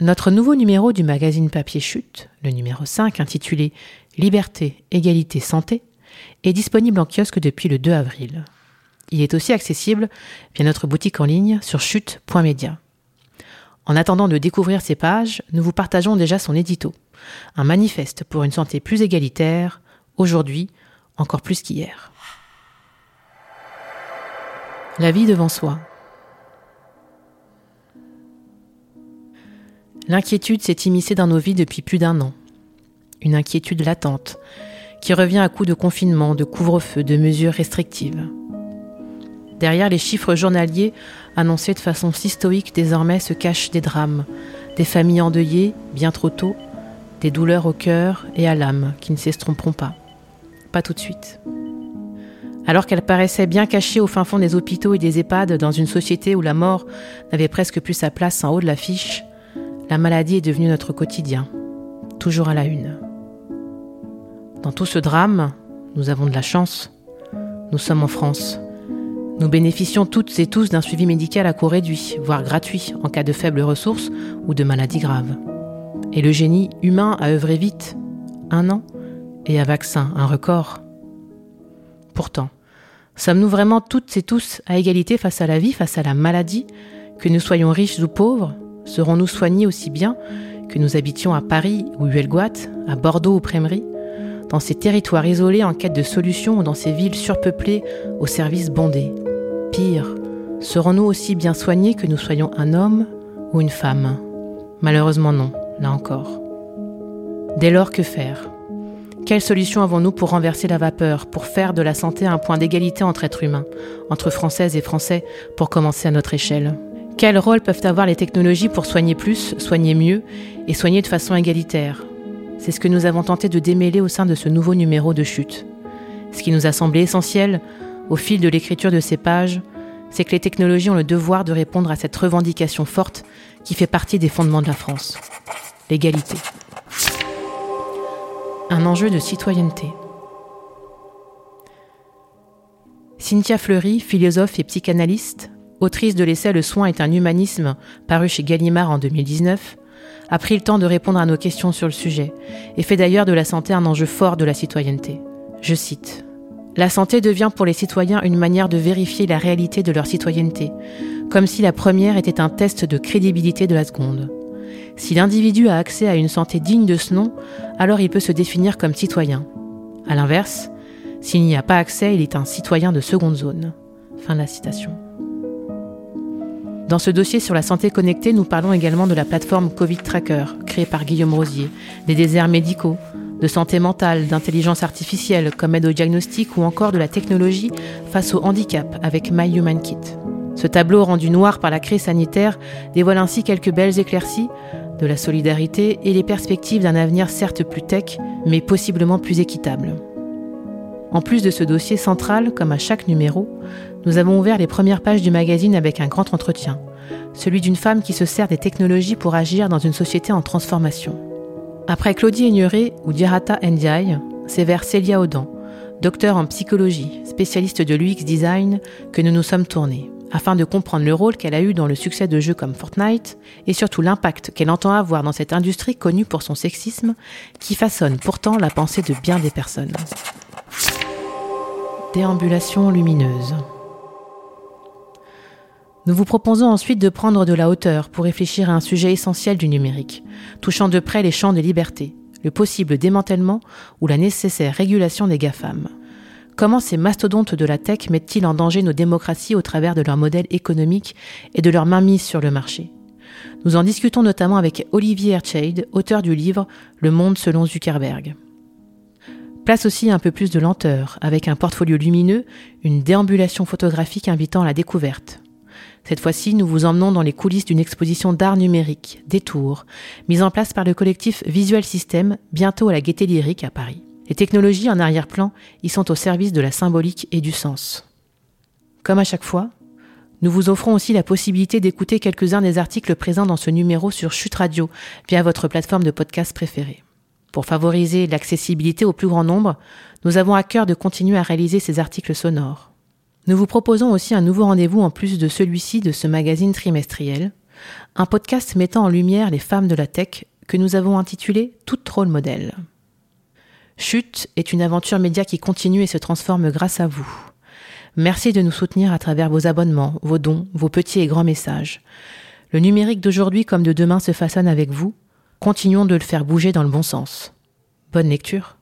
Notre nouveau numéro du magazine Papier Chute, le numéro 5 intitulé Liberté, égalité, santé, est disponible en kiosque depuis le 2 avril. Il est aussi accessible via notre boutique en ligne sur chute.media. En attendant de découvrir ces pages, nous vous partageons déjà son édito, un manifeste pour une santé plus égalitaire, aujourd'hui encore plus qu'hier. La vie devant soi. L'inquiétude s'est immiscée dans nos vies depuis plus d'un an. Une inquiétude latente, qui revient à coups de confinement, de couvre-feu, de mesures restrictives. Derrière les chiffres journaliers annoncés de façon si stoïque désormais se cachent des drames, des familles endeuillées bien trop tôt, des douleurs au cœur et à l'âme qui ne s'estomperont pas. Pas tout de suite. Alors qu'elle paraissait bien cachée au fin fond des hôpitaux et des EHPAD dans une société où la mort n'avait presque plus sa place en haut de l'affiche, la maladie est devenue notre quotidien, toujours à la une. Dans tout ce drame, nous avons de la chance. Nous sommes en France. Nous bénéficions toutes et tous d'un suivi médical à coût réduit, voire gratuit, en cas de faibles ressources ou de maladies graves. Et le génie humain a œuvré vite, un an, et un vaccin, un record. Pourtant, sommes-nous vraiment toutes et tous à égalité face à la vie, face à la maladie, que nous soyons riches ou pauvres, Serons-nous soignés aussi bien que nous habitions à Paris ou Huelgoat, à Bordeaux ou Prémery, dans ces territoires isolés en quête de solutions ou dans ces villes surpeuplées aux services bondés Pire, serons-nous aussi bien soignés que nous soyons un homme ou une femme? Malheureusement non, là encore. Dès lors, que faire? Quelle solution avons-nous pour renverser la vapeur, pour faire de la santé un point d'égalité entre êtres humains, entre Françaises et Français, pour commencer à notre échelle? Quel rôle peuvent avoir les technologies pour soigner plus, soigner mieux et soigner de façon égalitaire? C'est ce que nous avons tenté de démêler au sein de ce nouveau numéro de chute. Ce qui nous a semblé essentiel, au fil de l'écriture de ces pages, c'est que les technologies ont le devoir de répondre à cette revendication forte qui fait partie des fondements de la France. L'égalité. Un enjeu de citoyenneté. Cynthia Fleury, philosophe et psychanalyste, autrice de l'essai Le soin est un humanisme, paru chez Gallimard en 2019, a pris le temps de répondre à nos questions sur le sujet et fait d'ailleurs de la santé un enjeu fort de la citoyenneté. Je cite La santé devient pour les citoyens une manière de vérifier la réalité de leur citoyenneté, comme si la première était un test de crédibilité de la seconde. Si l'individu a accès à une santé digne de ce nom, alors il peut se définir comme citoyen. A l'inverse, s'il n'y a pas accès, il est un citoyen de seconde zone. Fin de la citation. Dans ce dossier sur la santé connectée, nous parlons également de la plateforme Covid Tracker, créée par Guillaume Rosier, des déserts médicaux, de santé mentale, d'intelligence artificielle comme aide au diagnostic ou encore de la technologie face au handicap avec My Human Kit. Ce tableau rendu noir par la crise sanitaire dévoile ainsi quelques belles éclaircies de la solidarité et les perspectives d'un avenir certes plus tech, mais possiblement plus équitable. En plus de ce dossier central, comme à chaque numéro, nous avons ouvert les premières pages du magazine avec un grand entretien, celui d'une femme qui se sert des technologies pour agir dans une société en transformation. Après Claudie Aigneret ou Dirata Ndiaye, c'est vers Célia Audan, docteur en psychologie, spécialiste de l'UX design, que nous nous sommes tournés, afin de comprendre le rôle qu'elle a eu dans le succès de jeux comme Fortnite et surtout l'impact qu'elle entend avoir dans cette industrie connue pour son sexisme, qui façonne pourtant la pensée de bien des personnes. Déambulation lumineuse. Nous vous proposons ensuite de prendre de la hauteur pour réfléchir à un sujet essentiel du numérique, touchant de près les champs des libertés, le possible démantèlement ou la nécessaire régulation des GAFAM. Comment ces mastodontes de la tech mettent-ils en danger nos démocraties au travers de leur modèle économique et de leur mainmise sur le marché? Nous en discutons notamment avec Olivier Ertscheid, auteur du livre Le monde selon Zuckerberg. Place aussi un peu plus de lenteur, avec un portfolio lumineux, une déambulation photographique invitant à la découverte. Cette fois-ci, nous vous emmenons dans les coulisses d'une exposition d'art numérique, Détour, mise en place par le collectif Visual System, bientôt à la Gaîté Lyrique à Paris. Les technologies en arrière-plan y sont au service de la symbolique et du sens. Comme à chaque fois, nous vous offrons aussi la possibilité d'écouter quelques-uns des articles présents dans ce numéro sur Chute Radio via votre plateforme de podcast préférée. Pour favoriser l'accessibilité au plus grand nombre, nous avons à cœur de continuer à réaliser ces articles sonores. Nous vous proposons aussi un nouveau rendez-vous en plus de celui-ci de ce magazine trimestriel. un podcast mettant en lumière les femmes de la tech que nous avons intitulé Toutes rôle modèle. Chute est une aventure média qui continue et se transforme grâce à vous. Merci de nous soutenir à travers vos abonnements, vos dons, vos petits et grands messages. Le numérique d'aujourd'hui comme de demain se façonne avec vous. Continuons de le faire bouger dans le bon sens. Bonne lecture.